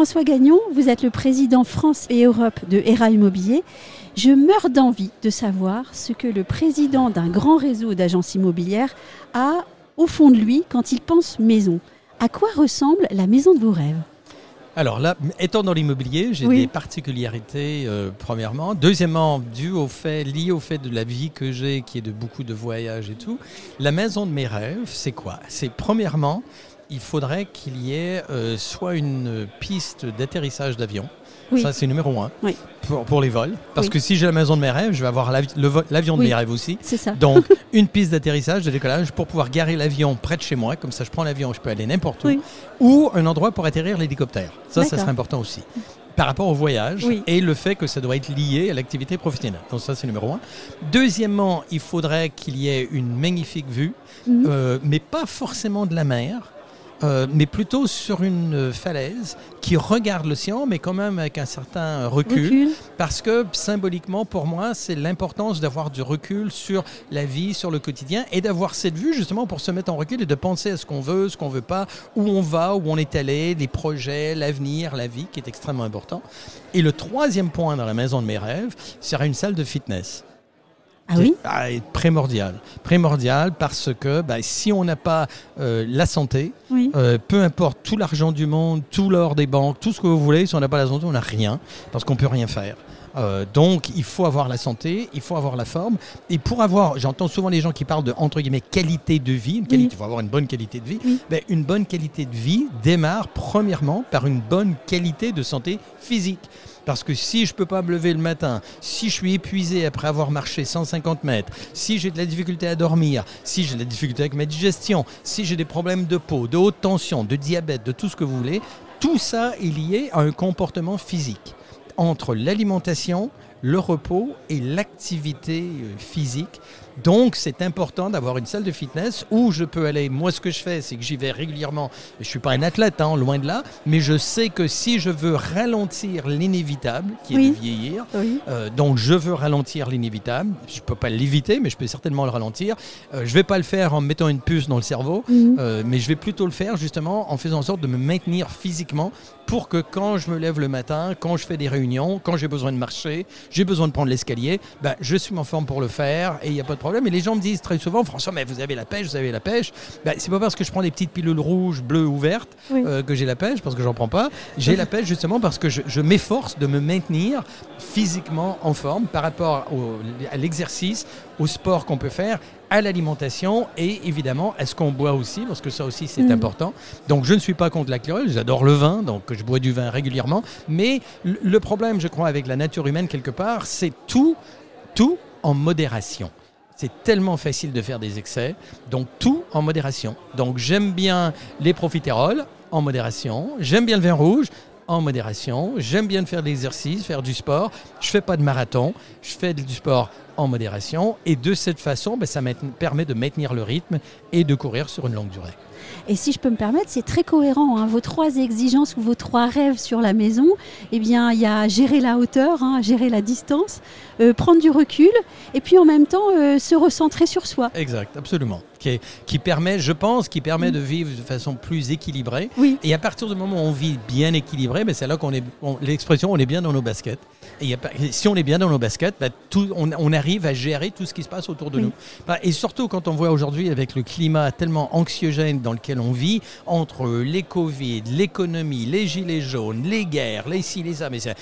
François Gagnon, vous êtes le président France et Europe de ERA Immobilier. Je meurs d'envie de savoir ce que le président d'un grand réseau d'agences immobilières a au fond de lui quand il pense maison. À quoi ressemble la maison de vos rêves? Alors là, étant dans l'immobilier, j'ai des particularités, euh, premièrement. Deuxièmement, dû au fait, lié au fait de la vie que j'ai, qui est de beaucoup de voyages et tout. La maison de mes rêves, c'est quoi? C'est premièrement, il faudrait qu'il y ait euh, soit une piste d'atterrissage d'avion. Ça, c'est numéro un pour, les vols. Parce que si j'ai la maison de mes rêves, je vais avoir l'avion de mes rêves aussi. C'est ça. Donc, une piste d'atterrissage, de décollage pour pouvoir garer l'avion près de chez moi. Comme ça, je prends l'avion, je peux aller n'importe où. Ou un endroit pour atterrir l'hélicoptère. Ça, ça serait important aussi par rapport au voyage et le fait que ça doit être lié à l'activité professionnelle. Donc ça, c'est numéro un. Deuxièmement, il faudrait qu'il y ait une magnifique vue, mhm. euh, mais pas forcément de la mer. Euh, mais plutôt sur une falaise qui regarde l'océan, mais quand même avec un certain recul, parce que symboliquement, pour moi, c'est l'importance d'avoir du recul sur la vie, sur le quotidien, et d'avoir cette vue justement pour se mettre en recul et de penser à ce qu'on veut, ce qu'on veut pas, où on va, où on est allé, les projets, l'avenir, la vie, qui est extrêmement important. Et le troisième point dans la maison de mes rêves serait une salle de fitness. Ah oui ah, Primordial. Primordial parce que bah, si on n'a pas euh, la santé, euh, peu importe tout l'argent du monde, tout l'or des banques, tout ce que vous voulez, si on n'a pas la santé, on n'a rien parce qu'on peut rien faire. Euh, donc, il faut avoir la santé, il faut avoir la forme. Et pour avoir, j'entends souvent les gens qui parlent de entre guillemets qualité de vie. Il faut avoir une bonne qualité de vie. Ben, une bonne qualité de vie démarre premièrement par une bonne qualité de santé physique. Parce que si je ne peux pas me lever le matin, si je suis épuisé après avoir marché 150 mètres, si j'ai de la difficulté à dormir, si j'ai de la difficulté avec ma digestion, si j'ai des problèmes de peau, de haute tension, de diabète, de tout ce que vous voulez, tout ça est lié à un comportement physique. Entre l'alimentation, le repos et l'activité euh, physique. Donc, c'est important d'avoir une salle de fitness où je peux aller. Moi, ce que je fais, c'est que j'y vais régulièrement. Je ne suis pas un athlète, hein, loin de là, mais je sais que si je veux ralentir l'inévitable, qui est de vieillir, euh, donc je veux ralentir l'inévitable, je ne peux pas l'éviter, mais je peux certainement le ralentir. Euh, je ne vais pas le faire en mettant une puce dans le cerveau, mhm. mais je vais plutôt le faire justement en faisant en sorte de me maintenir physiquement pour que quand je me lève le matin, quand je fais des réunions, quand j'ai besoin de marcher, j'ai besoin de prendre l'escalier, ben, je suis en forme pour le faire et il n'y a pas de problème. Et les gens me disent très souvent, François, mais vous avez la pêche, vous avez la pêche. Ben, c'est pas parce que je prends des petites pilules rouges, bleues ou vertes euh, que j'ai la pêche, parce que j'en prends pas. J'ai la pêche justement parce que je, m'efforce de me maintenir physiquement en forme par rapport à l'exercice, au sport qu'on peut faire à l'alimentation et évidemment à ce qu'on boit aussi, parce que ça aussi c'est mm. important. Donc je ne suis pas contre la chlorelle, j'adore le vin, donc je bois du vin régulièrement. Mais le problème, je crois, avec la nature humaine quelque part, c'est tout, tout en modération. C'est tellement facile de faire des excès, donc tout en modération. Donc j'aime bien les profiteroles en modération, j'aime bien le vin rouge, en modération. J'aime bien faire de l'exercice, faire du sport. Je fais pas de marathon, je fais du sport en modération. Et de cette façon, ben, ça me permet de maintenir le rythme et de courir sur une longue durée. Et si je peux me permettre, c'est très cohérent. Hein. Vos trois exigences ou vos trois rêves sur la maison, eh bien, il y a gérer la hauteur, hein, gérer la distance, euh, prendre du recul, et puis en même temps euh, se recentrer sur soi. Exact, absolument. Qui, qui, permet, je pense, qui permet de vivre de façon plus équilibrée. Oui. Et à partir du moment où on vit bien équilibré, ben, c'est là qu'on est, l'expression, on est bien dans nos baskets. Et si on est bien dans nos baskets, ben, tout, on, arrive à gérer tout ce qui se passe autour de nous. Ben, et surtout quand on voit aujourd'hui avec le climat tellement anxiogène dans lequel on vit, entre les Covid, l'économie, les gilets jaunes, les guerres, les ci, les ça, mais c'est,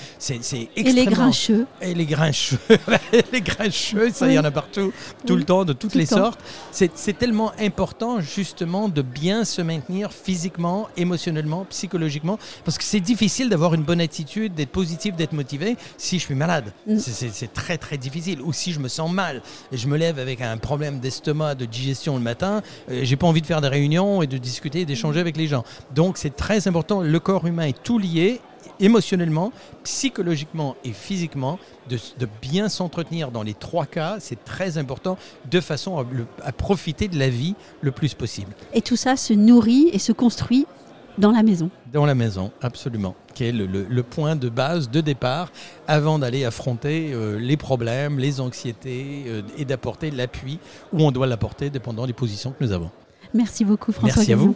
extrêmement... Et les grincheux. Et les grincheux. les grincheux, ça, il y en a partout, tout le temps, de toutes les sortes. C'est, tellement important, justement, de bien se maintenir physiquement, émotionnellement, psychologiquement, parce que c'est difficile d'avoir une bonne attitude, d'être positif, d'être motivé si je suis malade. Mm. C'est, très, très difficile. Ou si je me sens mal et je me lève avec un problème d'estomac, de digestion le matin, euh, j'ai pas envie de faire des réunions et de discuter, d'échanger avec les gens. Donc c'est très important, le corps humain est tout lié émotionnellement, psychologiquement et physiquement, de, bien s'entretenir dans les trois cas, c'est très important, de façon à, profiter de la vie le plus possible. Et tout ça se nourrit et se construit dans la maison. Dans la maison, absolument, qui est le, point de base, de départ, avant d'aller affronter euh, les problèmes, les anxiétés euh, et d'apporter l'appui où on doit l'apporter, dépendant des positions que nous avons. Merci beaucoup François. Merci à vous.